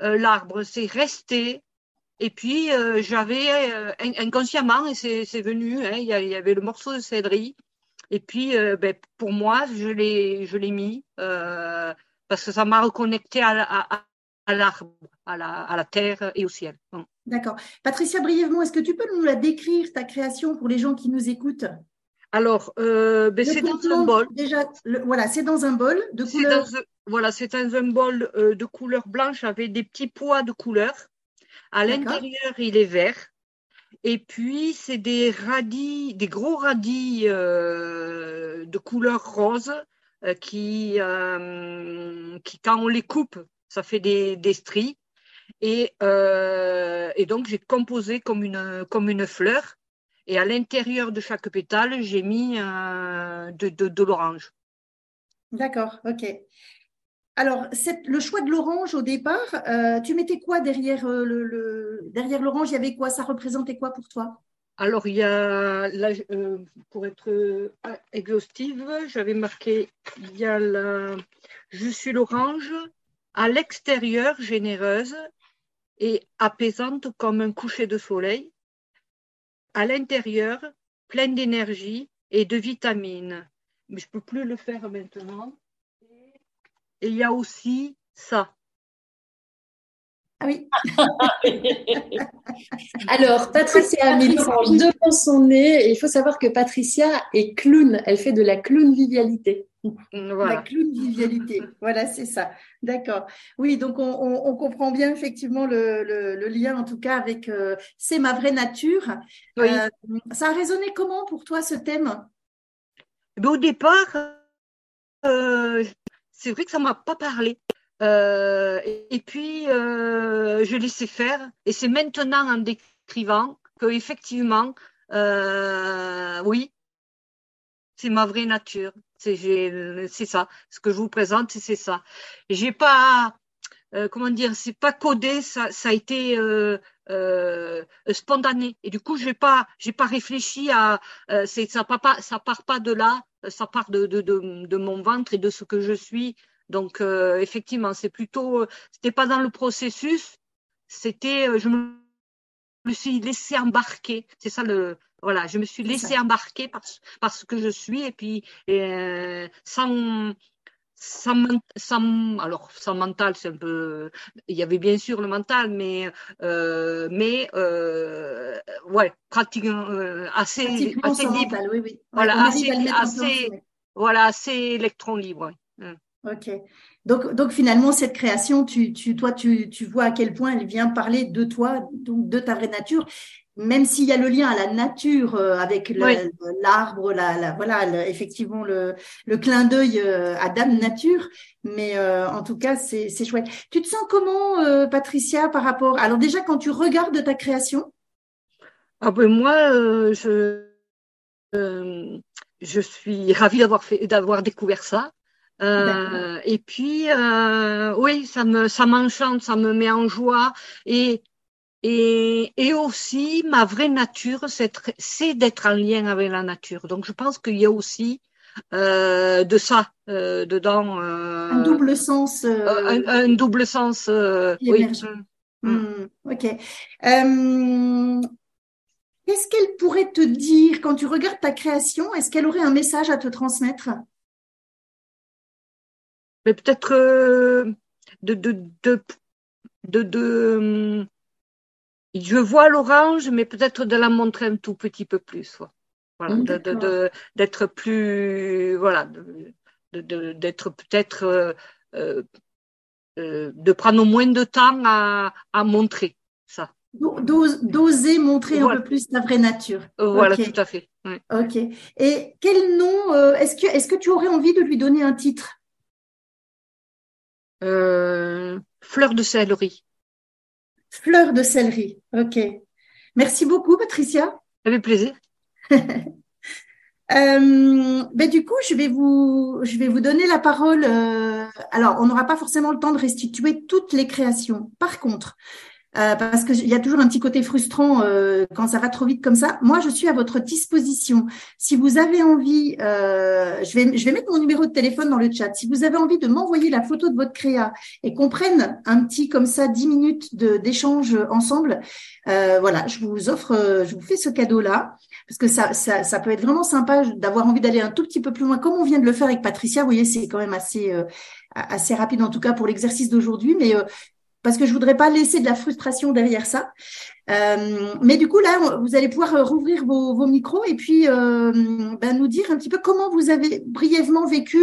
Euh, l'arbre, c'est resté. Et puis, euh, j'avais euh, inconsciemment, et c'est venu, hein, il y, avait le morceau de cédri. Et puis, ben, pour moi, je l'ai mis parce que ça m'a reconnecté à, à, à l'arbre, à la, à la terre et au ciel. D'accord. Patricia, brièvement, est-ce que tu peux nous la décrire, ta création, pour les gens qui nous écoutent? Alors, euh, ben, c'est dans un bol. Déjà, voilà, c'est dans un bol de couleur. voilà, c'est dans un bol euh, de couleur blanche avec des petits pois de couleur. À l'intérieur, il est vert. Et puis, c'est des radis, des gros radis euh, de couleur rose qui, qui, quand on les coupe, ça fait des, des stries. Et, euh, et donc, j'ai composé comme une, comme une fleur. Et à l'intérieur de chaque pétale, j'ai mis euh, de, de, l'orange. D'accord, ok. Alors, le choix de l'orange au départ, euh, tu mettais quoi derrière le derrière l'orange? Il y avait quoi? Ça représentait quoi pour toi? Alors, il y a, pour être exhaustive, j'avais marqué il y a la, je suis l'orange, à l'extérieur généreuse et apaisante comme un coucher de soleil, à l'intérieur pleine d'énergie et de vitamines. Mais je ne peux plus le faire maintenant. Et il y a aussi ça. Ah oui. Alors, Patricia a mis l'orange devant son nez. Et il faut savoir que Patricia est clown. Elle fait de la clown vivialité. Voilà. La clown vivialité. Voilà, c'est ça. D'accord. Oui, donc on, comprend bien effectivement le, lien, en tout cas, avec euh, C'est ma vraie nature. Euh, ça a résonné comment pour toi ce thème? Ben, Au départ, euh, c'est vrai que ça ne m'a pas parlé. Et, puis, je laissais faire. Et c'est maintenant en décrivant que effectivement, oui, c'est ma vraie nature. C'est ça. Ce que je vous présente, c'est ça. J'ai pas, euh, comment dire, c'est pas codé, ça, a été euh, euh, spontané. Et du coup, j'ai pas, j'ai pas réfléchi à, ça part pas, part pas de là, ça part de mon ventre et de ce que je suis. Donc effectivement, c'est plutôt, c'était pas dans le processus, c'était, je me suis laissé embarquer. C'est ça le, voilà, je me suis laissée embarquer parce, parce que je suis et puis euh, sans, sans, sans, alors sans mental, c'est un peu, il y avait bien sûr le mental, mais euh, mais euh, ouais, pratiquement euh, assez assez libre, oui, oui. voilà, assez, assez voilà, assez électron libre. Hum. Ok. Donc, donc finalement, cette création, tu, tu, toi, tu, tu vois à quel point elle vient parler de toi, donc de ta vraie nature même s'il y a le lien à la nature euh, avec l'arbre, la, voilà, effectivement le, clin d'œil euh, à Dame Nature, mais euh, en tout cas c'est chouette. Tu te sens comment, Patricia, par rapport Alors déjà quand tu regardes ta création? Ah ben moi, je je suis ravie d'avoir fait d'avoir découvert ça. Et puis, oui, ça me, ça m'enchante, ça me met en joie. Et et, et aussi, ma vraie nature, c'est d'être en lien avec la nature. Donc, je pense qu'il y a aussi de ça dedans. un double sens. Un, double sens. oui. Mm. Mm. Ok. Qu'est-ce qu'elle pourrait te dire? Quand tu regardes ta création Est-ce qu'elle aurait un message à te transmettre? Mais peut-être de, de, de, de, je vois l'orange, mais peut-être de la montrer un tout petit peu plus. Voilà, de, d'être plus, voilà, d'être peut-être, euh, euh, euh, de prendre moins de temps à, à montrer ça. D'oser montrer un peu plus ta vraie nature. Voilà, tout à fait. Ok. Et quel nom Est-ce que, est-ce que tu aurais envie de lui donner un titre? Fleur de céleri. Fleur de céleri. Ok. Merci beaucoup, Patricia. Avec plaisir. Euh, ben du coup, je vais vous, je vais vous donner la parole. Euh, alors, on n'aura pas forcément le temps de restituer toutes les créations. Par contre, euh, parce qu'il y a toujours un petit côté frustrant euh, quand ça va trop vite comme ça. Moi, je suis à votre disposition. Si vous avez envie, euh, je, vais, je vais mettre mon numéro de téléphone dans le chat. Si vous avez envie de m'envoyer la photo de votre créa et qu'on prenne un petit comme ça 10 minutes d'échange ensemble, voilà, je vous offre, je vous fais ce cadeau-là parce que ça, ça, ça, peut être vraiment sympa d'avoir envie d'aller un tout petit peu plus loin, comme on vient de le faire avec Patricia. Vous voyez, c'est quand même assez assez rapide en tout cas pour l'exercice d'aujourd'hui, mais parce que je voudrais pas laisser de la frustration derrière ça. Euh, mais du coup, là, vous allez pouvoir euh, rouvrir vos, micros et puis euh, ben, nous dire un petit peu comment vous avez brièvement vécu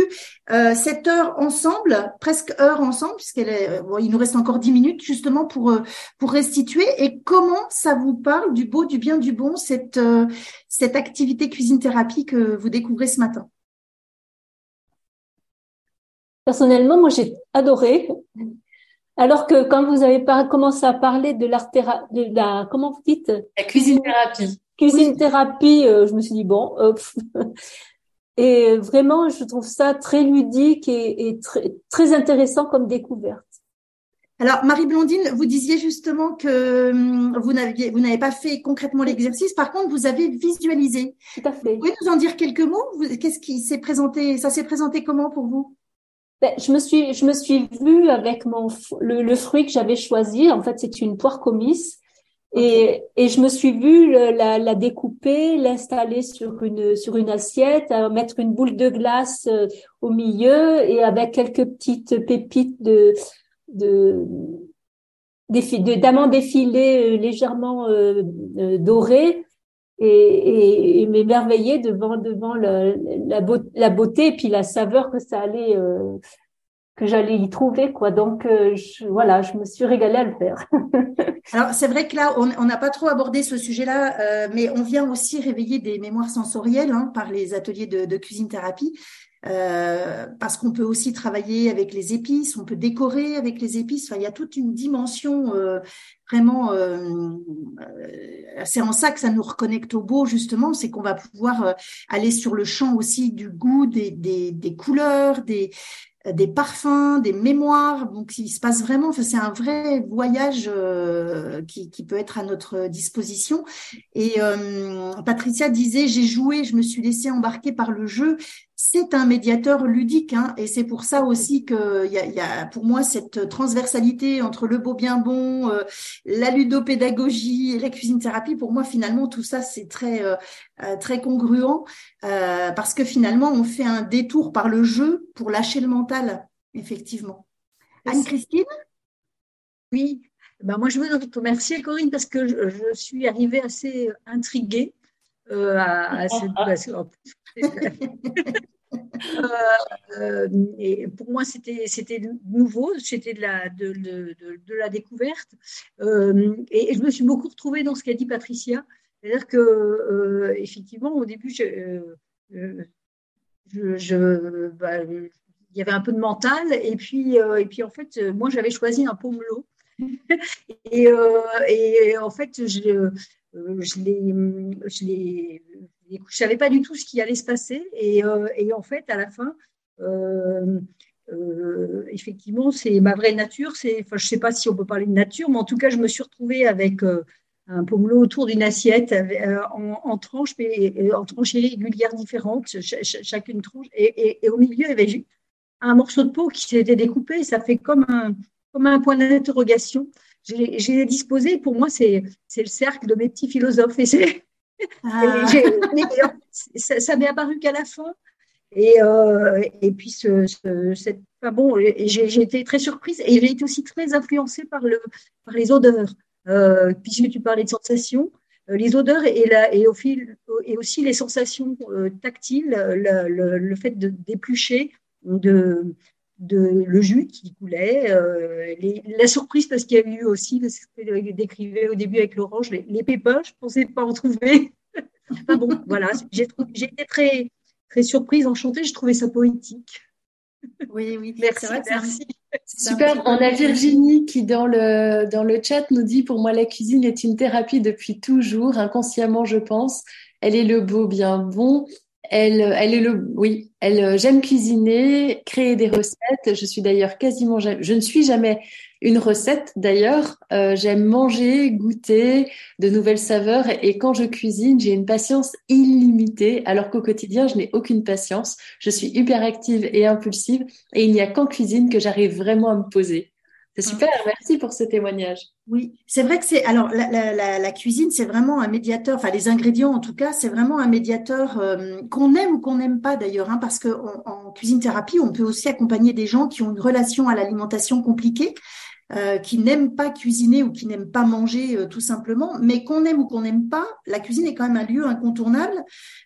cette heure ensemble, presque heure ensemble, puisqu'elle nous reste encore dix minutes justement pour pour restituer et comment ça vous parle du beau, du bien, du bon cette cette activité cuisine thérapie que vous découvrez ce matin? Personnellement, moi, j'ai adoré. Alors que quand vous avez commencé à parler de l'art de la, comment vous dites? La cuisine thérapie. Cuisine thérapie, euh, je me suis dit bon. et vraiment, je trouve ça très ludique et, très, très intéressant comme découverte. Alors, Marie Blondine, vous disiez justement que hum, vous n'aviez, vous n'avez pas fait concrètement l'exercice. Par contre, vous avez visualisé. Tout à fait. Vous pouvez nous en dire quelques mots? Qu'est-ce qui s'est présenté Ça s'est présenté comment pour vous? Ben, je me suis, je me suis vue avec mon le, le fruit que j'avais choisi. En fait, c'est une poire comice. Et, et je me suis vue la, la découper, l'installer sur une sur une assiette, mettre une boule de glace euh, au milieu et avec quelques petites pépites de de d'amandes effilées euh, légèrement euh, euh, dorées et, et, m'émerveiller devant devant la, la, la, beauté et puis la saveur que ça allait euh, que j'allais y trouver quoi. Donc euh, je, voilà je me suis régalée à le faire. Alors c'est vrai que là on n'a pas trop abordé ce sujet là euh, mais on vient aussi réveiller des mémoires sensorielles hein, par les ateliers de, de cuisine thérapie euh, parce qu'on peut aussi travailler avec les épices, on peut décorer avec les épices. Enfin, il y a toute une dimension euh, vraiment. Euh, c'est en ça que ça nous reconnecte au beau justement, c'est qu'on va pouvoir aller sur le champ aussi du goût, des, couleurs, des parfums, des mémoires. Donc, il se passe vraiment, c'est un vrai voyage qui, peut être à notre disposition. Et Patricia disait, j'ai joué, je me suis laissée embarquer par le jeu c'est un médiateur ludique, hein, et c'est pour ça aussi que y a, y a, pour moi cette transversalité entre le beau bien bon, euh, la ludopédagogie et la cuisine thérapie. Pour moi, finalement, tout ça c'est très euh, euh, très congruent parce que finalement, on fait un détour par le jeu pour lâcher le mental, effectivement. Anne-Christine Oui, ben moi je veux te remercier Corinne parce que je, suis arrivée assez intriguée à, à cette, Euh, euh, et pour moi, c'était nouveau, c'était de la de, de, de, la découverte. Euh, et, je me suis beaucoup retrouvée dans ce qu'a dit Patricia, c'est-à-dire que effectivement, au début, je, je, bah, il y avait un peu de mental, et puis et puis en fait, moi, j'avais choisi un pomelo. et, et en fait, je, je l'ai je ne savais pas du tout ce qui allait se passer. Et, euh, en fait, à la fin, euh, euh, effectivement, c'est ma vraie nature. Je ne sais pas si on peut parler de nature, mais en tout cas, je me suis retrouvée avec, un pomelo autour d'une assiette en, tranches, mais en tranches régulières différentes, chacune tranche. Et, au milieu, il y avait un morceau de peau qui s'était découpé. Ça fait comme un point d'interrogation. J'ai disposé, pour moi, c'est le cercle de mes petits philosophes. Et, ah. ça, ça m'est apparu qu'à la fin. Et, euh, et puis, ce, ce, cette, bon, j'ai été très surprise et j'ai été aussi très influencée par, le, par les odeurs. Euh, puisque tu parlais de sensations, euh, les odeurs et, la, et, au fil, et aussi les sensations tactiles, le, le, le, fait d'éplucher, de, de, le jus qui coulait, euh, les, la surprise parce qu'il y a eu aussi, ce que décrivait au début avec l'orange, les, les pépins, je ne pensais pas en trouver. enfin bon, voilà, j'ai été très, très surprise, enchantée, j'ai trouvé ça poétique. Oui, oui. Merci, vrai merci. Super. On a Virginie qui, dans le, dans le chat, nous dit Pour moi, la cuisine est une thérapie depuis toujours, inconsciemment, je pense. Elle est le beau, bien bon. Elle, elle est le, oui, elle, j'aime cuisiner, créer des recettes. Je suis d'ailleurs quasiment, je ne suis jamais une recette d'ailleurs. Euh, j'aime manger, goûter de nouvelles saveurs et quand je cuisine, j'ai une patience illimitée alors qu'au quotidien, je n'ai aucune patience. Je suis hyper active et impulsive et il n'y a qu'en cuisine que j'arrive vraiment à me poser. C'est super, merci pour ce témoignage. Oui, c'est vrai que c'est alors la, la, la, cuisine, c'est vraiment un médiateur. Enfin, les ingrédients, en tout cas, c'est vraiment un médiateur euh, qu'on aime ou qu'on n'aime pas d'ailleurs, hein, parce que en cuisine thérapie, on peut aussi accompagner des gens qui ont une relation à l'alimentation compliquée. Euh, qui n'aiment pas cuisiner ou qui n'aiment pas manger euh, tout simplement, mais qu'on aime ou qu'on n'aime pas, la cuisine est quand même un lieu incontournable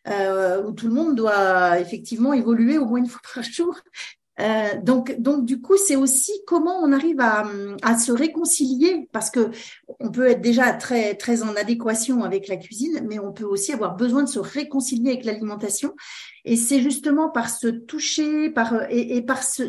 euh, où tout le monde doit effectivement évoluer au moins une fois par jour. Euh, donc, donc du coup, c'est aussi comment on arrive à, à, se réconcilier, parce que on peut être déjà très très en adéquation avec la cuisine, mais on peut aussi avoir besoin de se réconcilier avec l'alimentation. Et c'est justement par se toucher, par et, et par ce,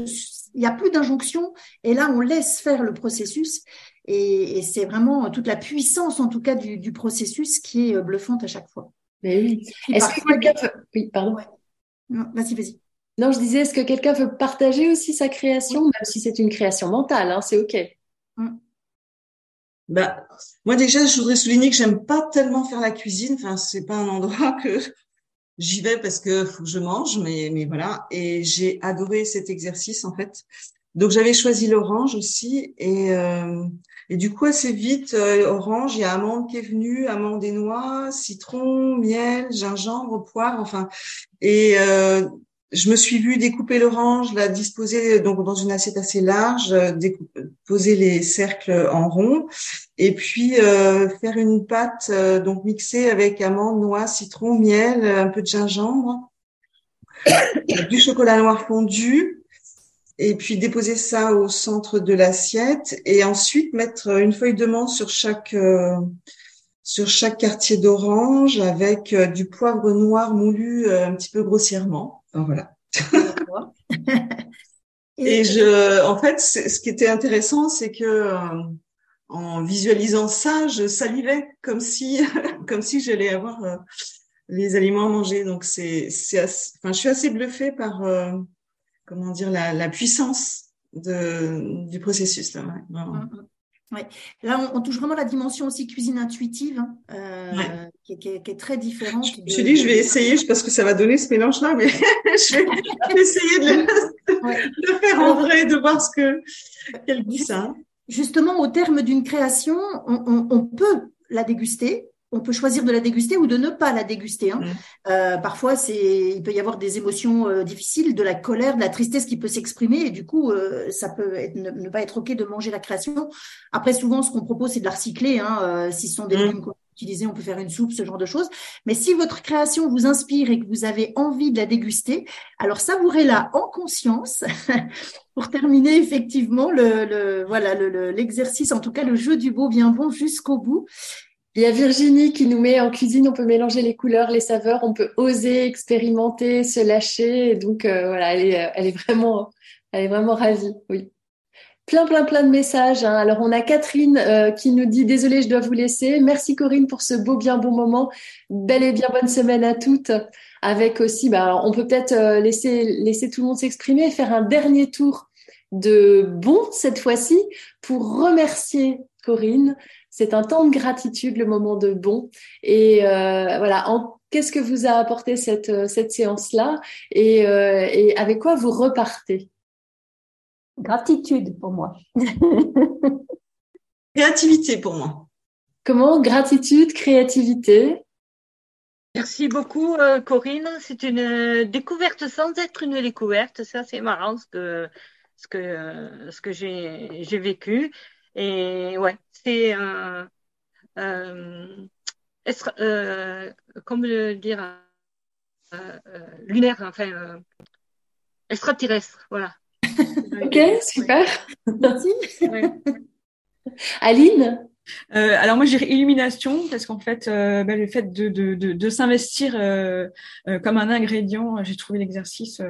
il n'y a plus d'injonction, et là on laisse faire le processus, et, et c'est vraiment toute la puissance en tout cas du, du, processus qui est bluffante à chaque fois. Mais oui. Est-ce que quelqu'un. Oui, pardon. Vas-y, vas-y. Non, je disais, est-ce que quelqu'un veut partager aussi sa création, même si c'est une création mentale, hein, c'est OK. Mm. Bah, moi déjà, je voudrais souligner que j'aime pas tellement faire la cuisine. Enfin, c'est pas un endroit que j'y vais parce que faut que je mange, mais mais voilà. Et j'ai adoré cet exercice en fait. Donc j'avais choisi l'orange aussi et euh, et du coup assez vite euh, orange, il y a amande qui est venu, amande et noix, citron, miel, gingembre, poivre, enfin et euh, je me suis vue découper l'orange, la disposer donc dans une assiette assez large, euh, poser les cercles en rond, et puis euh, faire une pâte euh, donc mixée avec amandes, noix, citron, miel, un peu de gingembre, du chocolat noir fondu, et puis déposer ça au centre de l'assiette, et ensuite mettre une feuille de menthe sur chaque sur chaque quartier d'orange avec du poivre noir moulu un petit peu grossièrement voilà. et je, en fait, ce qui était intéressant, c'est que euh, en visualisant ça, je salivais comme si, comme si j'allais avoir euh, les aliments à manger. Donc c'est, c'est, enfin, je suis assez bluffée par, euh, comment dire, la, la puissance de, du processus là. Ouais. Ouais. Là, on, touche vraiment la dimension aussi cuisine intuitive, hein, euh, qui, qui, est très différente. Je me suis dit, je vais essayer, parce que ça va donner ce mélange-là, mais je vais essayer de le, faire en vrai, de voir ce que quel goût ça. Justement, au terme d'une création, on, on, on peut la déguster, on peut choisir de la déguster ou de ne pas la déguster. Hein. Mmh. Euh, parfois, c'est, il peut y avoir des émotions euh, difficiles, de la colère, de la tristesse qui peut s'exprimer, et du coup, euh, ça peut être, ne, pas être ok de manger la création. Après, souvent, ce qu'on propose, c'est de la recycler. Hein, euh, si ce sont des mmh. légumes utilisés, on peut faire une soupe, ce genre de choses. Mais si votre création vous inspire et que vous avez envie de la déguster, alors savourez-la en conscience. pour terminer effectivement le, le voilà l'exercice, le, en tout cas le jeu du beau bien bon jusqu'au bout. Il y a Virginie qui nous met en cuisine, on peut mélanger les couleurs, les saveurs, on peut oser expérimenter, se lâcher. donc euh, voilà, elle est, elle est vraiment, elle est vraiment ravie. Oui. Plein, plein, plein de messages. Hein. Alors on a Catherine euh, qui nous dit désolée, je dois vous laisser. Merci Corinne pour ce beau, bien bon moment. Belle et bien bonne semaine à toutes. Avec aussi, bah, on peut peut-être euh, laisser laisser tout le monde s'exprimer, faire un dernier tour de bon cette fois-ci pour remercier Corinne C'est un temps de gratitude, le moment de bon. Et euh, voilà, qu'est-ce que vous a apporté cette, cette séance-là? Et, et avec quoi vous repartez? Gratitude pour moi. Créativité pour moi. Comment? Gratitude, créativité Merci beaucoup, euh, Corinne. C'est une euh, découverte sans être une découverte. C'est assez marrant ce que, ce que, ce que j'ai, j'ai vécu. Et ouais, c'est euh, euh, comment le dire, lunaire, enfin, extraterrestre. Voilà. ok, super. Merci. Aline? Euh, alors moi j'ai illumination parce qu'en fait euh, bah, le fait de, de, de, s'investir euh, euh comme un ingrédient, j'ai trouvé l'exercice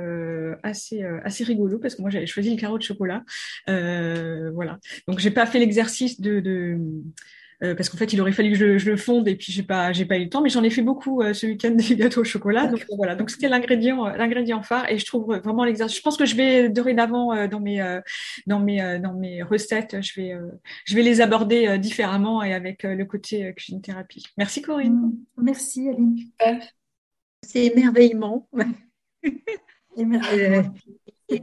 assez assez rigolo parce que moi j'avais choisi le carreau de chocolat, voilà. Donc j'ai pas fait l'exercice de euh, parce qu'en fait, il aurait fallu que je, je, le fonde et puis j'ai pas, j'ai pas eu le temps. Mais j'en ai fait beaucoup euh, ce week-end des gâteaux au chocolat. Donc euh, voilà, donc c'était l'ingrédient, l'ingrédient phare et je trouve vraiment l'exercice. Je pense que je vais dorénavant dans mes, dans mes, dans mes recettes, je vais, je vais les aborder différemment et avec le côté cuisine thérapie. Merci Corinne. Mmh. Merci Aline. C'est émerveillement. émerveillement. tu,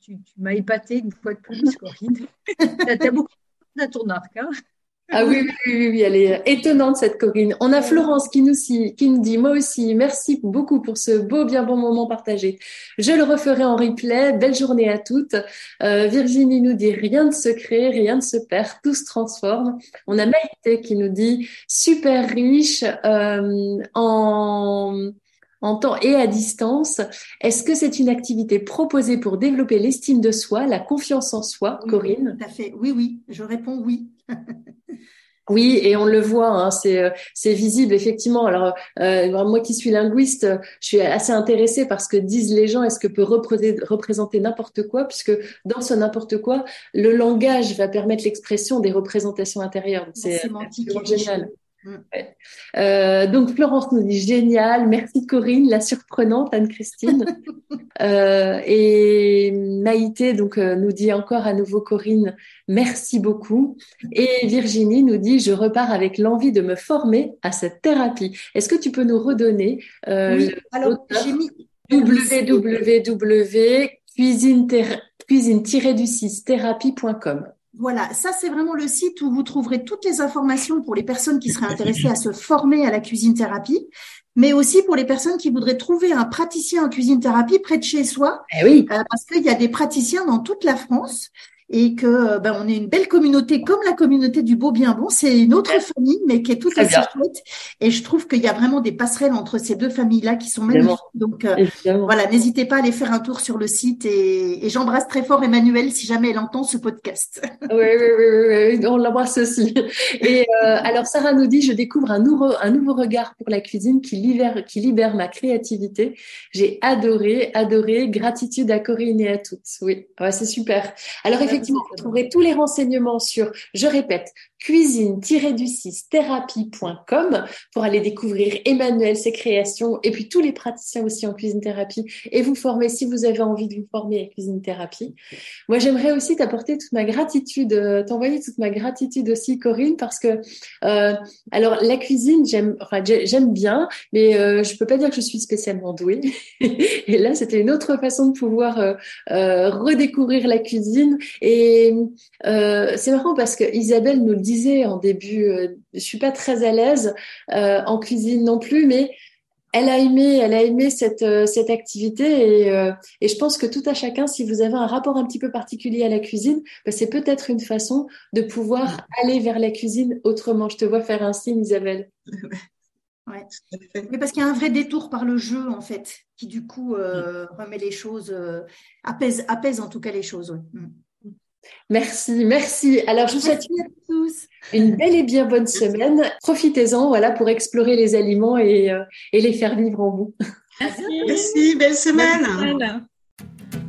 tu, tu m'as épaté une fois de plus, Corinne. tu as beaucoup arc. Hein ah oui, oui, oui, elle est étonnante cette Corinne. On a Florence qui nous, qui nous dit, moi aussi, merci beaucoup pour ce beau, bien bon moment partagé. Je le referai en replay. Belle journée à toutes. Euh, Virginie nous dit, rien ne se crée, rien ne se perd, tout se transforme. On a Maïté qui nous dit, super riche euh, en en temps et à distance. Est-ce que c'est une activité proposée pour développer l'estime de soi, la confiance en soi, Corinne? Tout à fait. Oui, oui. Je réponds oui. Oui, et on le voit, hein, c'est euh, c'est visible effectivement. Alors euh, moi qui suis linguiste, je suis assez intéressée par ce que disent les gens. Est-ce que peut représenter n'importe quoi, puisque dans ce n'importe quoi, le langage va permettre l'expression des représentations intérieures. C'est génial. Euh, donc Florence nous dit génial, merci Corinne, la surprenante Anne-Christine. euh, et Maïté donc euh, nous dit encore à nouveau Corinne, merci beaucoup. Et Virginie nous dit je repars avec l'envie de me former à cette thérapie. Est-ce que tu peux nous redonner euh, oui, alors j'ai mis www.cuisine-du-6thérapie.com. Voilà, ça c'est vraiment le site où vous trouverez toutes les informations pour les personnes qui seraient intéressées à se former à la cuisine thérapie, mais aussi pour les personnes qui voudraient trouver un praticien en cuisine thérapie près de chez soi. Eh oui. Euh, parce qu'il y a des praticiens dans toute la France et que ben, on est une belle communauté comme la communauté du beau bien bon. C'est une autre famille, mais qui est tout aussi chouette. Et je trouve qu'il y a vraiment des passerelles entre ces deux familles-là qui sont magnifiques. Donc euh, voilà, n'hésitez pas à aller faire un tour sur le site et, et j'embrasse très fort Emmanuel si jamais elle entend ce podcast. oui, oui, oui, oui, on l'embrasse aussi. Et euh, alors Sarah nous dit, je découvre un nouveau, un nouveau regard pour la cuisine qui libère, qui libère ma créativité. J'ai adoré, adoré. Gratitude à Corinne et à toutes. Oui, ouais, c'est super. Alors effectivement, vous trouverez tous les renseignements sur, je répète, cuisine-du-6 thérapie.com pour aller découvrir Emmanuel, ses créations et puis tous les praticiens aussi en cuisine thérapie et vous former si vous avez envie de vous former en cuisine thérapie. Moi, j'aimerais aussi t'apporter toute ma gratitude, euh, t'envoyer toute ma gratitude aussi, Corinne, parce que euh, alors la cuisine, j'aime, enfin j'aime bien, mais euh, je peux pas dire que je suis spécialement douée. et là, c'était une autre façon de pouvoir euh redécouvrir la cuisine et euh, c'est marrant parce que Isabelle nous le disait en début, euh, je suis pas très à l'aise euh, en cuisine non plus, mais elle a aimé, elle a aimé cette euh, cette activité et, et je pense que tout à chacun, si vous avez un rapport un petit peu particulier à la cuisine, bah, c'est peut-être une façon de pouvoir aller vers la cuisine autrement. Je te vois faire un signe, Isabelle. Ouais. Mais parce qu'il y a un vrai détour par le jeu, en fait, qui du coup euh, remet les choses, euh, apaise, apaise en tout cas les choses. Ouais. Merci, merci. Alors, je vous souhaite tous une belle et bien bonne semaine. Profitez-en, voilà, pour explorer les aliments et, euh, et les faire vivre en vous. Merci. merci, belle semaine.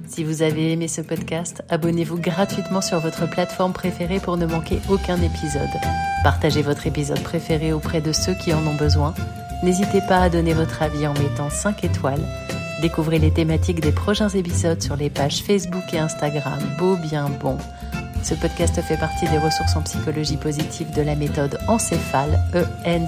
Si vous avez aimé ce podcast, abonnez-vous gratuitement sur votre plateforme préférée pour ne manquer aucun épisode. Partagez votre épisode préféré auprès de ceux qui en ont besoin. N'hésitez pas à donner votre avis en mettant 5 étoiles Découvrez les thématiques des prochains épisodes sur les pages Facebook et Instagram Beau Bien Bon. Ce podcast fait partie des ressources en psychologie positive de la méthode Encéphale, E-N-C-E-F-A-L.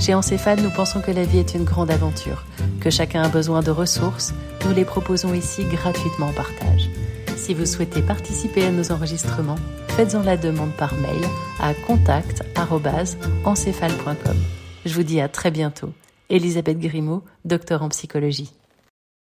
Chez Encéphale, nous pensons que la vie est une grande aventure, que chacun a besoin de ressources. Nous les proposons ici gratuitement en partage. Si vous souhaitez participer à nos enregistrements, faites-en la demande par mail à contact.encéphale.com. Je vous dis à très bientôt. Elisabeth Grimaud, docteur en psychologie.